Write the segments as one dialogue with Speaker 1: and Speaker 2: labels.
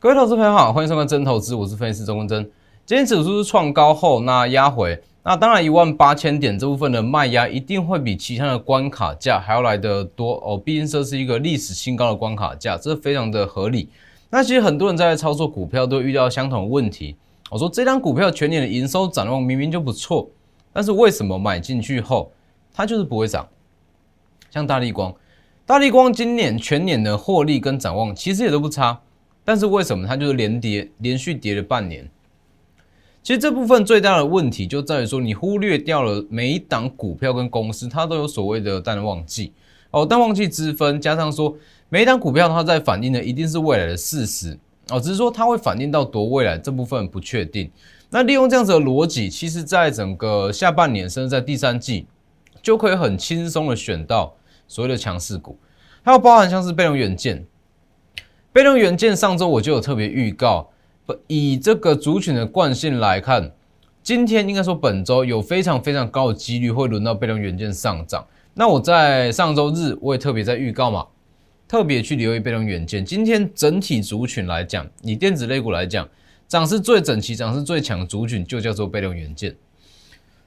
Speaker 1: 各位投资朋友好，欢迎收看真投资，我是分析师周文真。今天指数是创高后，那压回，那当然一万八千点这部分的卖压一定会比其他的关卡价还要来得多哦，毕竟这是一个历史新高的关卡价，这非常的合理。那其实很多人在操作股票都遇到相同的问题，我说这张股票全年的营收展望明明就不错，但是为什么买进去后它就是不会涨？像大力光，大力光今年全年的获利跟展望其实也都不差。但是为什么它就是连跌，连续跌了半年？其实这部分最大的问题就在于说，你忽略掉了每一档股票跟公司，它都有所谓的淡旺季哦，淡旺季之分，加上说每一档股票它在反映的一定是未来的事实哦，只是说它会反映到多未来这部分不确定。那利用这样子的逻辑，其实在整个下半年甚至在第三季，就可以很轻松的选到所谓的强势股，还有包含像是被动元件。被动元件上周我就有特别预告，不以这个族群的惯性来看，今天应该说本周有非常非常高的几率会轮到被动元件上涨。那我在上周日我也特别在预告嘛，特别去留意被动元件。今天整体族群来讲，以电子类股来讲，涨势最整齐、涨势最强的族群就叫做被动元件。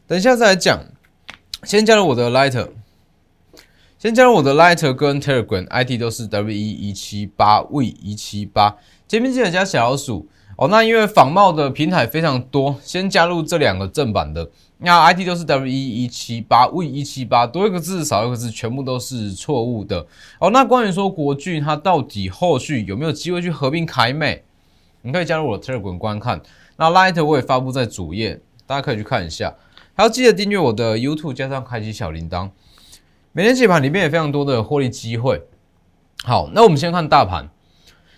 Speaker 1: 等一下再来讲，先加入我的 Lighter。先加入我的 Lighter 跟 Telegram，ID 都是 W 一一七八 V 一七八，前面记得加小老鼠哦。那因为仿冒的平台非常多，先加入这两个正版的，那 ID 都是 W 一一七八 V 一七八，多一个字少一个字，全部都是错误的哦。那关于说国巨它到底后续有没有机会去合并凯美，你可以加入我的 Telegram 观看。那 Lighter 我也发布在主页，大家可以去看一下，还要记得订阅我的 YouTube，加上开启小铃铛。每天解盘里面也非常多的获利机会。好，那我们先看大盘。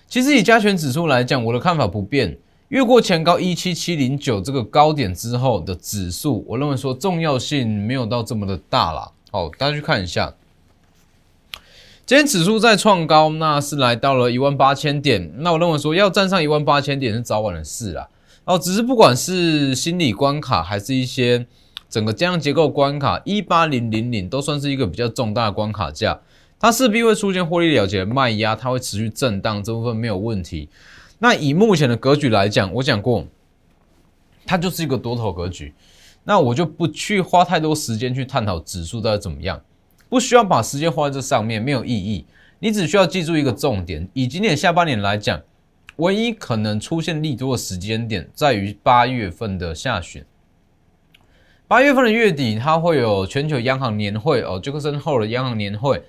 Speaker 1: 其实以加权指数来讲，我的看法不变。越过前高一七七零九这个高点之后的指数，我认为说重要性没有到这么的大啦。好，大家去看一下，今天指数在创高，那是来到了一万八千点。那我认为说要站上一万八千点是早晚的事啦。哦，只是不管是心理关卡，还是一些。整个这样结构关卡一八零零零都算是一个比较重大的关卡价，它势必会出现获利了结卖压，它会持续震荡，这部分没有问题。那以目前的格局来讲，我讲过，它就是一个多头格局，那我就不去花太多时间去探讨指数到底怎么样，不需要把时间花在这上面，没有意义。你只需要记住一个重点：以今年下半年来讲，唯一可能出现利多的时间点在于八月份的下旬。八月份的月底，它会有全球央行年会哦，杰克森后的央行年会。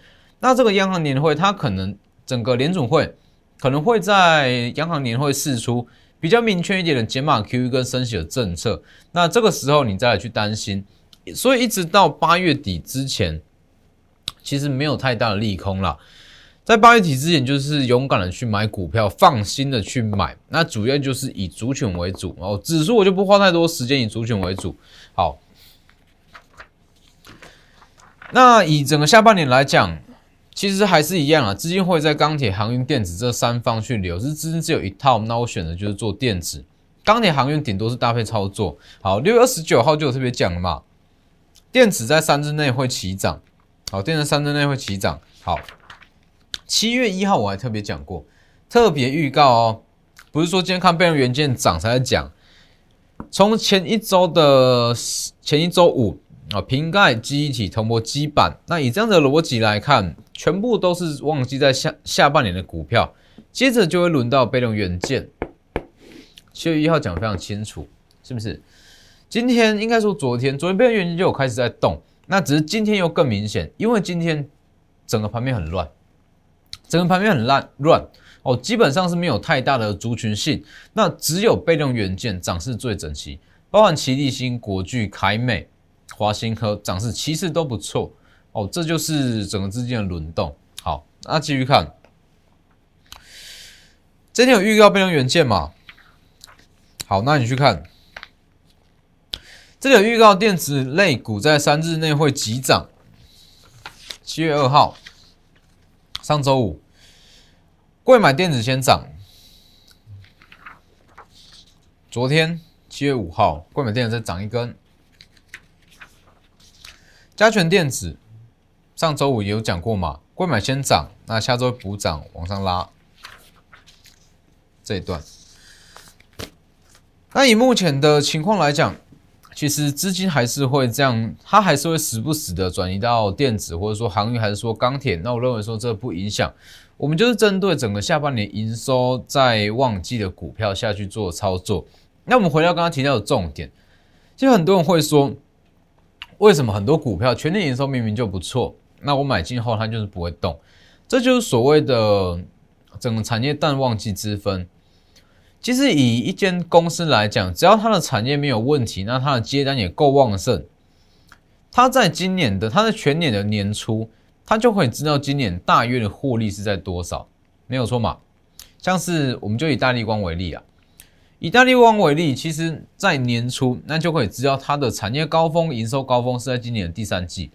Speaker 1: 那这个央行年会，它可能整个联总会可能会在央行年会释出比较明确一点的减码 QE 跟升息的政策。那这个时候你再来去担心，所以一直到八月底之前，其实没有太大的利空了。在八月底之前，就是勇敢的去买股票，放心的去买。那主要就是以族群为主哦，指数我就不花太多时间，以族群为主。好。那以整个下半年来讲，其实还是一样啊，资金会在钢铁、航运、电子这三方去流，是资金只有一套，那我选的就是做电子、钢铁、航运，顶多是搭配操作。好，六月二十九号就有特别讲了嘛，电子在三日内会起涨，好，电子三日内会起涨。好，七月一号我还特别讲过，特别预告哦，不是说今天看被动元件涨才在讲，从前一周的前一周五。啊，瓶盖记忆体铜箔基板，那以这样的逻辑来看，全部都是旺季在下下半年的股票，接着就会轮到被动元件。七月一号讲非常清楚，是不是？今天应该说昨天，昨天被动元件就有开始在动，那只是今天又更明显，因为今天整个盘面很乱，整个盘面很烂乱哦，基本上是没有太大的族群性，那只有被动元件涨势最整齐，包含奇力新、国巨、凯美。华兴科涨势其实都不错哦，这就是整个资金的轮动。好，那继续看，今天有预告变成元件嘛？好，那你去看，这里有预告电子类股在三日内会急涨。七月二号，上周五，贵买电子先涨。昨天七月五号，贵买电子再涨一根。加权电子上周五也有讲过嘛，贵买先涨，那下周补涨往上拉。这一段。那以目前的情况来讲，其实资金还是会这样，它还是会时不时的转移到电子，或者说航运，还是说钢铁。那我认为说这不影响，我们就是针对整个下半年营收在旺季的股票下去做操作。那我们回到刚刚提到的重点，其实很多人会说，为什么很多股票全年营收明明就不错，那我买进后它就是不会动？这就是所谓的整个产业淡旺季之分。其实以一间公司来讲，只要它的产业没有问题，那它的接单也够旺盛，它在今年的它的全年的年初，它就可以知道今年大约的获利是在多少，没有错嘛？像是我们就以大立光为例啊，以大立光为例，其实在年初那就可以知道它的产业高峰、营收高峰是在今年的第三季，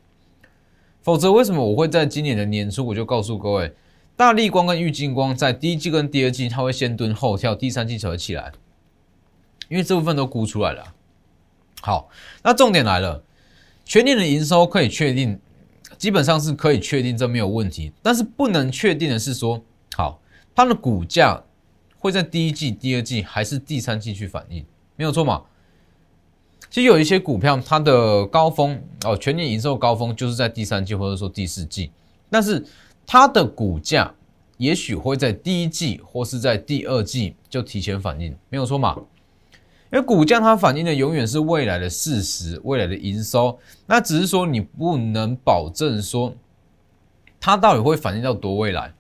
Speaker 1: 否则为什么我会在今年的年初我就告诉各位？大力光跟玉金光在第一季跟第二季，它会先蹲后跳，第三季才会起来，因为这部分都估出来了。好，那重点来了，全年的营收可以确定，基本上是可以确定，这没有问题。但是不能确定的是说，好，它的股价会在第一季、第二季还是第三季去反应，没有错嘛？其实有一些股票，它的高峰哦，全年营收高峰就是在第三季或者说第四季，但是。它的股价也许会在第一季或是在第二季就提前反应，没有错嘛？因为股价它反映的永远是未来的事实，未来的营收，那只是说你不能保证说它到底会反映到多未来。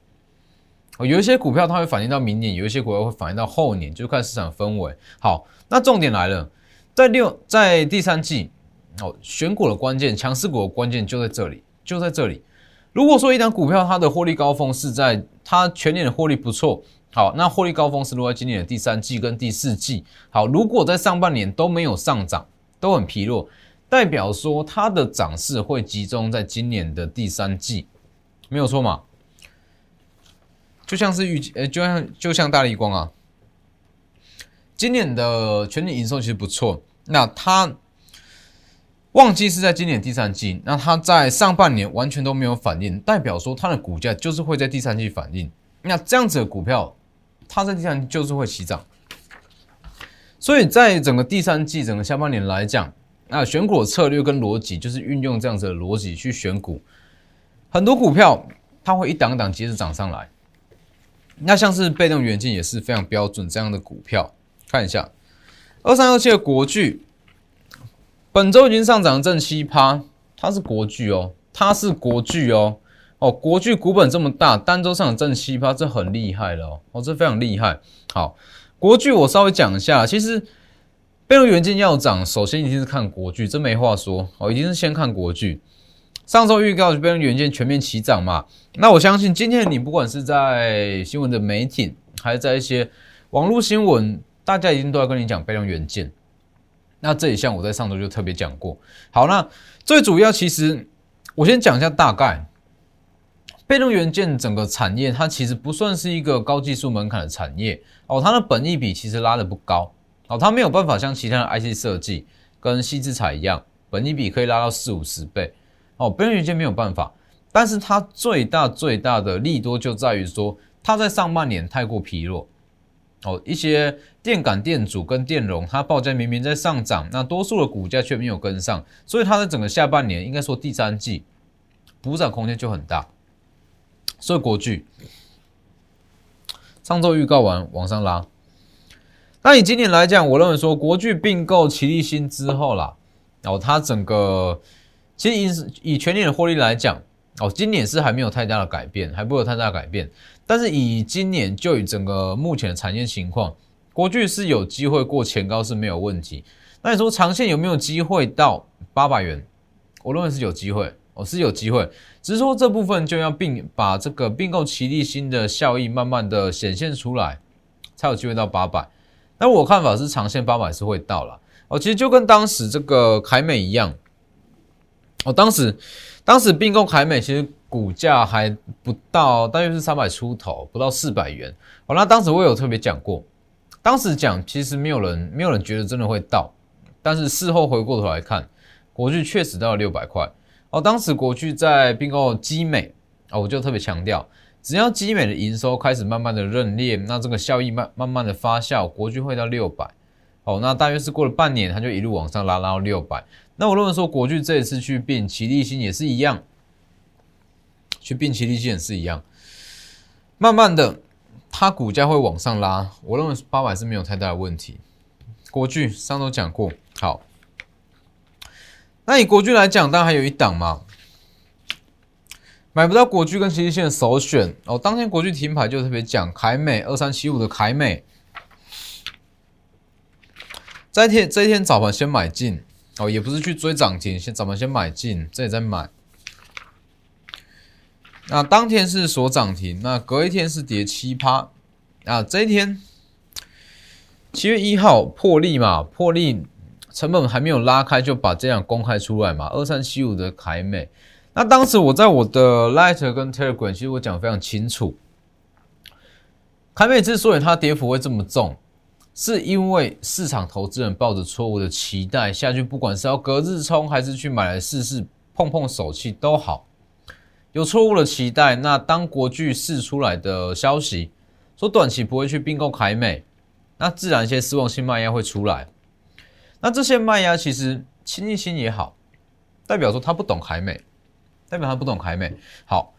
Speaker 1: 有一些股票它会反映到明年，有一些股票会反映到后年，就看市场氛围。好，那重点来了，在六在第三季哦，选股的关键，强势股的关键就在这里，就在这里。如果说一档股票它的获利高峰是在它全年的获利不错，好，那获利高峰是落在今年的第三季跟第四季。好，如果在上半年都没有上涨，都很疲弱，代表说它的涨势会集中在今年的第三季，没有错嘛？就像是预呃，就像就像大力光啊，今年的全年营收其实不错，那它。旺季是在今年第三季，那它在上半年完全都没有反应，代表说它的股价就是会在第三季反应。那这样子的股票，它在第三季就是会起涨。所以在整个第三季、整个下半年来讲，那选股策略跟逻辑就是运用这样子的逻辑去选股。很多股票它会一档一档接着涨上来。那像是被动元件也是非常标准这样的股票，看一下二三二七的国巨。本周已经上涨正七趴，它是国巨哦，它是国巨哦，哦，国巨股本这么大，单周上涨正七趴，这很厉害了哦，哦，这非常厉害。好，国巨我稍微讲一下，其实被动元件要涨，首先一定是看国巨，这没话说哦，一定是先看国巨。上周预告被动元件全面齐涨嘛，那我相信今天你不管是在新闻的媒体，还是在一些网络新闻，大家一定都要跟你讲被动元件。那这一项我在上周就特别讲过。好，那最主要其实我先讲一下大概，被动元件整个产业它其实不算是一个高技术门槛的产业。哦，它的本益比其实拉的不高。哦，它没有办法像其他的 IC 设计跟细制材一样，本益比可以拉到四五十倍。哦，被动元件没有办法，但是它最大最大的利多就在于说，它在上半年太过疲弱。哦，一些电感电阻跟电容，它报价明明在上涨，那多数的股价却没有跟上，所以它的整个下半年，应该说第三季补涨空间就很大。所以国巨上周预告完往上拉，那以今年来讲，我认为说国巨并购齐力新之后啦，哦，它整个其实以以全年的获利来讲，哦，今年是还没有太大的改变，还不会有太大改变。但是以今年就以整个目前的产业情况，国巨是有机会过前高是没有问题。那你说长线有没有机会到八百元？我认为是有机会，哦是有机会，只是说这部分就要并把这个并购齐力新的效益慢慢的显现出来，才有机会到八百。那我看法是长线八百是会到了。哦，其实就跟当时这个凯美一样，哦，当时当时并购凯美其实。股价还不到，大约是三百出头，不到四百元。哦，那当时我有特别讲过，当时讲其实没有人，没有人觉得真的会到，但是事后回过头来看，国巨确实到了六百块。哦，当时国巨在并购基美，哦，我就特别强调，只要基美的营收开始慢慢的认列，那这个效益慢慢慢的发酵，国巨会到六百。哦，那大约是过了半年，它就一路往上拉，拉到六百。那我认为说，国巨这一次去并奇力新也是一样，去并奇力新也是一样，慢慢的，它股价会往上拉。我认为八百是没有太大的问题。国巨上周讲过，好。那以国巨来讲，当然还有一档嘛。买不到国巨跟奇力线的首选哦。当天国巨停牌就特别讲凯美二三七五的凯美，在天这一天早盘先买进哦，也不是去追涨停，先咱们先买进，这里再买。那当天是锁涨停，那隔一天是跌七趴啊。这一天七月一号破例嘛，破例成本还没有拉开，就把这样公开出来嘛。二三七五的凯美。那当时我在我的 Light 跟 Telegram，其实我讲非常清楚，凯美之所以它跌幅会这么重，是因为市场投资人抱着错误的期待下去，不管是要隔日冲还是去买来试试碰碰手气都好，有错误的期待。那当国巨释出来的消息说短期不会去并购凯美，那自然一些失望性卖压会出来。那这些卖压其实清一清也好，代表说他不懂凯美。代表他不懂凯美。好，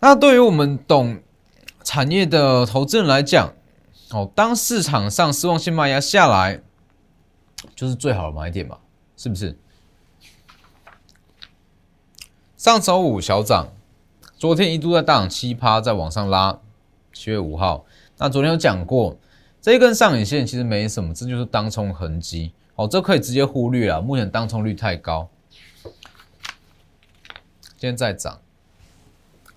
Speaker 1: 那对于我们懂产业的投资人来讲，哦，当市场上失望性卖压下来，就是最好的买点嘛，是不是？上周五小涨，昨天一度在大涨七趴，在往上拉。七月五号，那昨天有讲过，这一根上影线其实没什么，这就是当冲痕迹。哦，这可以直接忽略了，目前当冲率太高。今天在涨，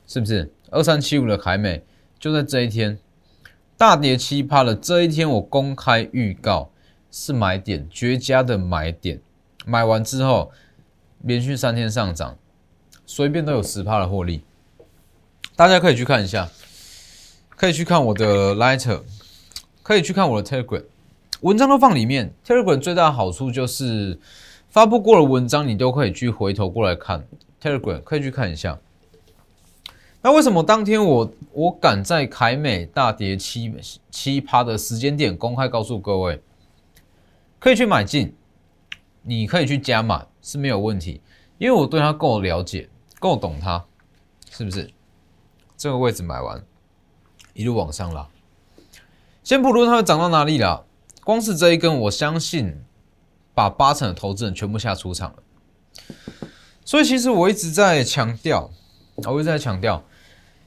Speaker 1: 是不是？二三七五的凯美就在这一天大跌七趴了。这一天我公开预告是买点，绝佳的买点。买完之后连续三天上涨，随便都有十趴的获利。大家可以去看一下，可以去看我的 Lighter，可以去看我的 Telegram，文章都放里面。Telegram 最大的好处就是发布过的文章你都可以去回头过来看。Telegram 可以去看一下。那为什么当天我我敢在凯美大跌七七趴的时间点公开告诉各位，可以去买进，你可以去加码是没有问题，因为我对它够了解，够懂它，是不是？这个位置买完，一路往上拉。先不论它会涨到哪里了，光是这一根，我相信把八成的投资人全部下出场了。所以其实我一直在强调，我一直在强调，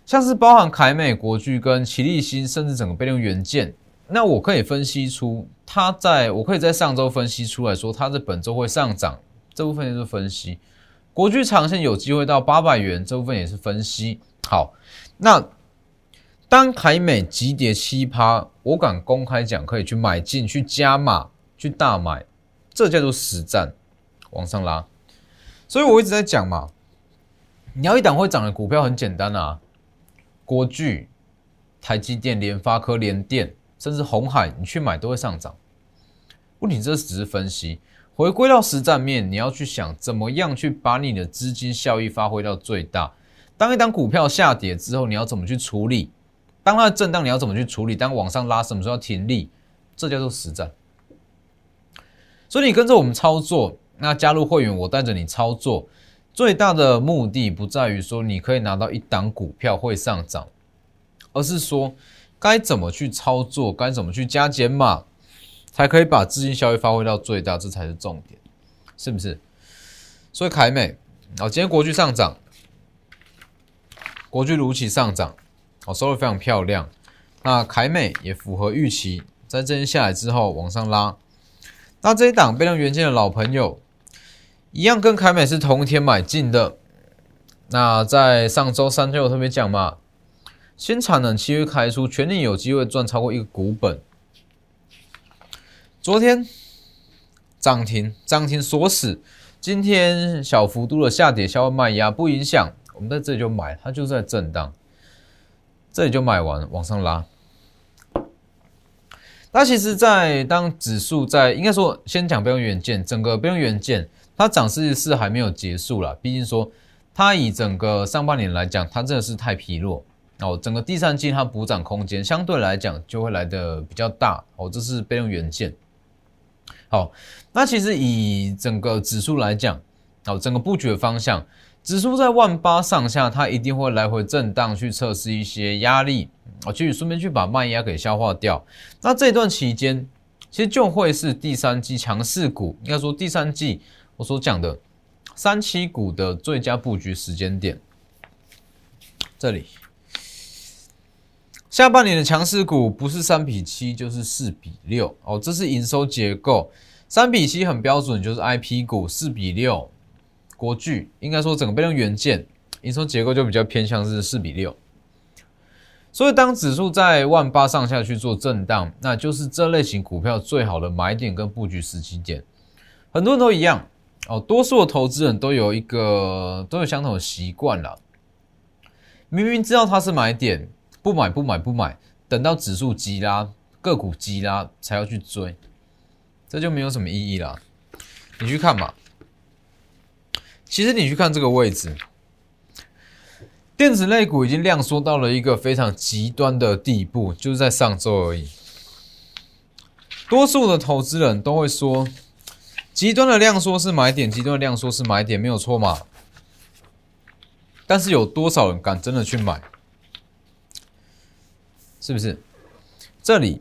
Speaker 1: 像是包含凯美国巨跟奇力新，甚至整个被动元件，那我可以分析出它在，我可以在上周分析出来说，它在本周会上涨，这部分就是分析。国巨长线有机会到八百元，这部分也是分析。好，那当凯美急跌七趴，我敢公开讲，可以去买进去加码去大买，这叫做实战，往上拉。所以我一直在讲嘛，你要一档会涨的股票很简单啊，国巨、台积电、联发科、联电，甚至红海，你去买都会上涨。问题这只是分析，回归到实战面，你要去想怎么样去把你的资金效益发挥到最大。当一档股票下跌之后，你要怎么去处理？当它震荡，你要怎么去处理？当往上拉，什么时候要停利？这叫做实战。所以你跟着我们操作。那加入会员，我带着你操作，最大的目的不在于说你可以拿到一档股票会上涨，而是说该怎么去操作，该怎么去加减码，才可以把资金效益发挥到最大，这才是重点，是不是？所以凯美，哦，今天国巨上涨，国巨如期上涨，哦，收入非常漂亮。那凯美也符合预期，在这边下来之后往上拉，那这一档被动元件的老朋友。一样跟凯美是同一天买进的。那在上周三就有特别讲嘛，新产能七月开出，全年有机会赚超过一个股本。昨天涨停，涨停锁死。今天小幅度的下跌，消化卖压不影响，我们在这里就买，它就在震荡，这里就买完往上拉。那其实，在当指数在应该说先讲标用元件，整个标用元件。它涨势是还没有结束了，毕竟说它以整个上半年来讲，它真的是太疲弱哦，整个第三季它补涨空间相对来讲就会来的比较大哦，这是备用元件。好，那其实以整个指数来讲，哦，整个布局的方向，指数在万八上下，它一定会来回震荡去测试一些压力，哦，去顺便去把卖压给消化掉。那这段期间，其实就会是第三季强势股，应该说第三季所讲的三七股的最佳布局时间点。这里，下半年的强势股不是三比七就是四比六哦，这是营收结构。三比七很标准，就是 I P 股；四比六，国巨应该说整个被动元件营收结构就比较偏向是四比六。所以当指数在万八上下去做震荡，那就是这类型股票最好的买点跟布局时机点。很多人都一样哦，多数的投资人都有一个都有相同的习惯了。明明知道它是买点，不买不买不买，等到指数急拉，个股急拉才要去追。这就没有什么意义了。你去看嘛，其实你去看这个位置，电子类股已经量缩到了一个非常极端的地步，就是在上周而已。多数的投资人都会说，极端的量缩是买点，极端的量缩是买点，没有错嘛？但是有多少人敢真的去买？是不是？这里。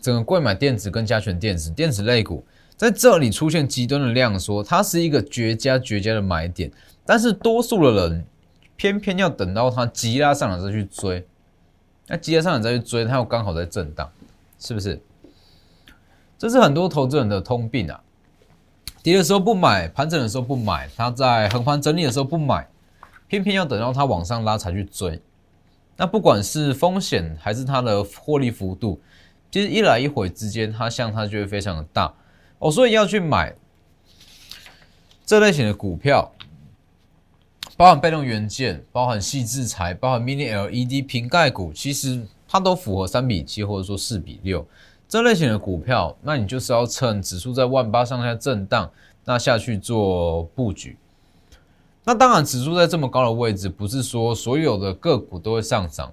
Speaker 1: 整个贵买电子跟加权电子电子类股在这里出现极端的量缩，它是一个绝佳绝佳的买点，但是多数的人偏偏要等到它急拉上来再去追，那急拉上来再去追，它又刚好在震荡，是不是？这是很多投资人的通病啊！跌的时候不买，盘整的时候不买，它在横盘整理的时候不买，偏偏要等到它往上拉才去追，那不管是风险还是它的获利幅度。其实一来一回之间，它相差就会非常的大哦，所以要去买这类型的股票，包含被动元件、包含细制材、包含 Mini LED 瓶盖股，其实它都符合三比七或者说四比六这类型的股票，那你就是要趁指数在万八上下震荡，那下去做布局。那当然，指数在这么高的位置，不是说所有的个股都会上涨，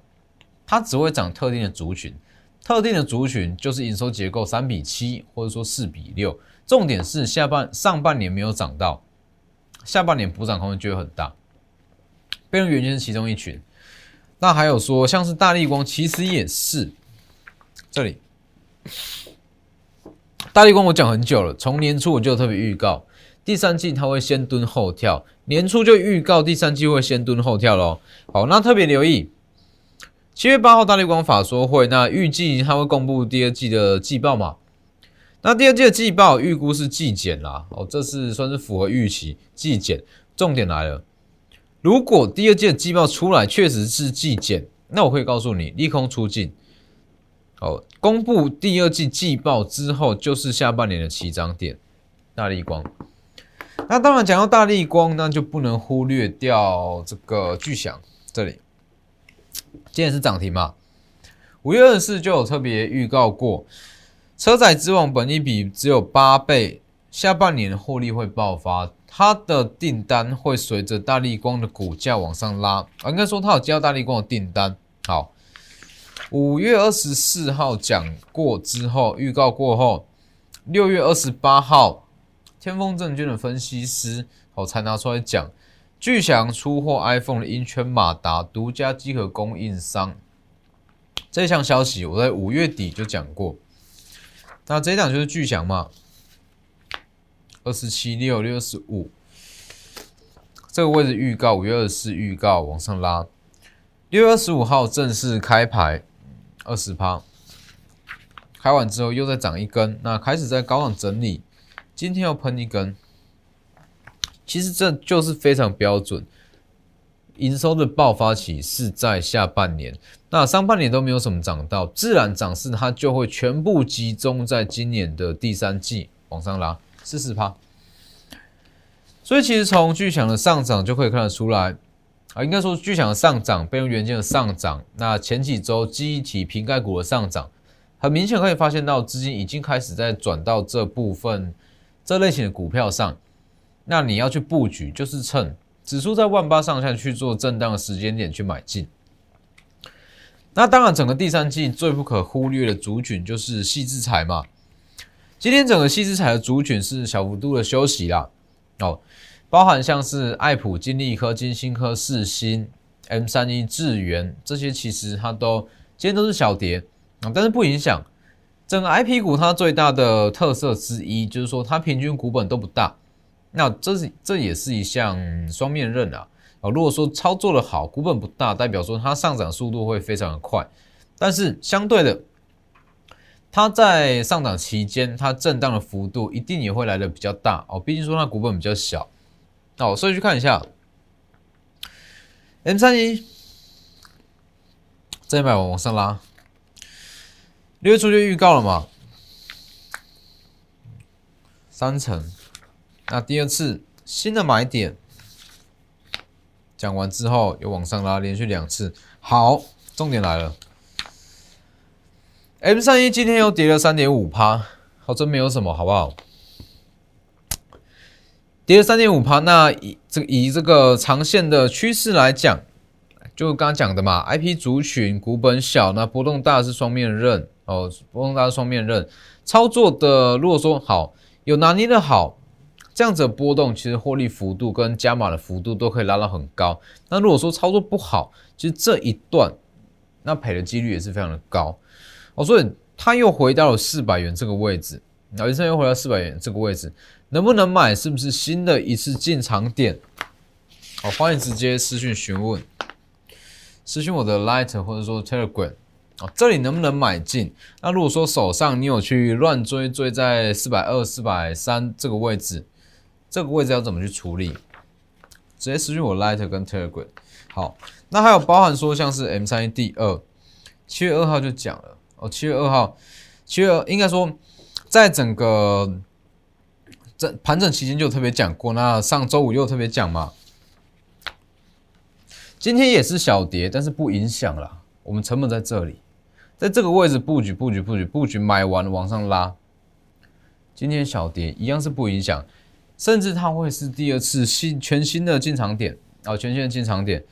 Speaker 1: 它只会涨特定的族群。特定的族群就是营收结构三比七，或者说四比六。重点是下半上半年没有涨到，下半年补涨空间就会很大。备用元件是其中一群，那还有说像是大力光，其实也是。这里，大力光我讲很久了，从年初我就特别预告，第三季它会先蹲后跳，年初就预告第三季会先蹲后跳喽。好，那特别留意。七月八号大力光法说会，那预计它会公布第二季的季报嘛？那第二季的季报预估是季减啦，哦，这是算是符合预期季减。重点来了，如果第二季的季报出来确实是季减，那我可以告诉你，利空出尽。哦，公布第二季季报之后，就是下半年的起涨点。大力光，那当然讲到大力光，那就不能忽略掉这个巨响这里。今天是涨停嘛？五月二十四就有特别预告过，车载之王本一比只有八倍，下半年获利会爆发，它的订单会随着大力光的股价往上拉。啊应该说它有接到大力光的订单。好，五月二十四号讲过之后，预告过后，六月二十八号，天风证券的分析师好才拿出来讲。巨翔出货 iPhone 的音圈马达独家机壳供应商，这项消息我在五月底就讲过。那这一档就是巨翔嘛，二十七六六十五，这个位置预告五月二十四预告往上拉，六月二十五号正式开牌二十趴，开完之后又再涨一根，那开始在高档整理，今天又喷一根。其实这就是非常标准，营收的爆发期是在下半年，那上半年都没有什么涨到，自然涨势它就会全部集中在今年的第三季往上拉四十趴。所以其实从巨响的上涨就可以看得出来，啊，应该说巨响的上涨，备用元件的上涨，那前几周记忆体瓶盖股的上涨，很明显可以发现到资金已经开始在转到这部分这类型的股票上。那你要去布局，就是趁指数在万八上下去做震荡的时间点去买进。那当然，整个第三季最不可忽略的族群就是细制材嘛。今天整个细制材的族群是小幅度的休息啦，哦，包含像是爱普、金利科、金星科、四星、M 三一、智源这些，其实它都今天都是小跌啊，但是不影响整个 I P 股它最大的特色之一，就是说它平均股本都不大。那这是这也是一项双面刃啊！啊，如果说操作的好，股本不大，代表说它上涨速度会非常的快，但是相对的，它在上涨期间，它震荡的幅度一定也会来的比较大哦。毕竟说它股本比较小哦，所以去看一下 M 三一这一百往上拉，六月初就预告了嘛，三成。那第二次新的买点讲完之后，又往上拉，连续两次。好，重点来了，M 三一今天又跌了三点五趴，好，真没有什么，好不好？跌了三点五趴，那以这个以这个长线的趋势来讲，就刚刚讲的嘛，IP 族群股本小，那波动大是双面刃哦，波动大是双面刃，操作的如果说好，有拿捏的好。这样子的波动，其实获利幅度跟加码的幅度都可以拉到很高。那如果说操作不好，其实这一段那赔的几率也是非常的高。哦，所以它又回到了四百元这个位置，然后一又回到四百元这个位置，能不能买？是不是新的一次进场点？好，欢迎直接私讯询问，私讯我的 Light 或者说 Telegram 哦，这里能不能买进？那如果说手上你有去乱追，追在四百二、四百三这个位置。这个位置要怎么去处理？直接私信我 Light 跟 Telegram。好，那还有包含说像是 M 三一第二，七月二号就讲了哦。七月二号，七月二应该说在整个这盘整期间就特别讲过。那上周五又特别讲嘛。今天也是小跌，但是不影响了。我们成本在这里，在这个位置布局布局布局布局，买完往上拉。今天小跌一样是不影响。甚至它会是第二次新全新的进场点啊，全新的进场点。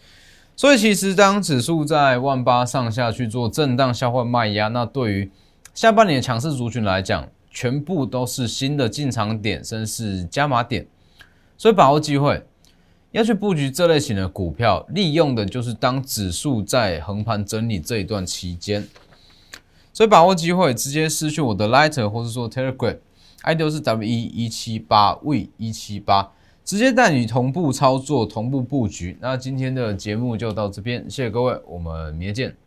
Speaker 1: 所以其实当指数在万八上下去做震荡消化卖压，那对于下半年的强势族群来讲，全部都是新的进场点，甚至是加码点。所以把握机会要去布局这类型的股票，利用的就是当指数在横盘整理这一段期间。所以把握机会，直接失去我的 Lighter 或者说 Telegram。ID 是 W 一一七八 V 一七八，直接带你同步操作、同步布局。那今天的节目就到这边，谢谢各位，我们明天见。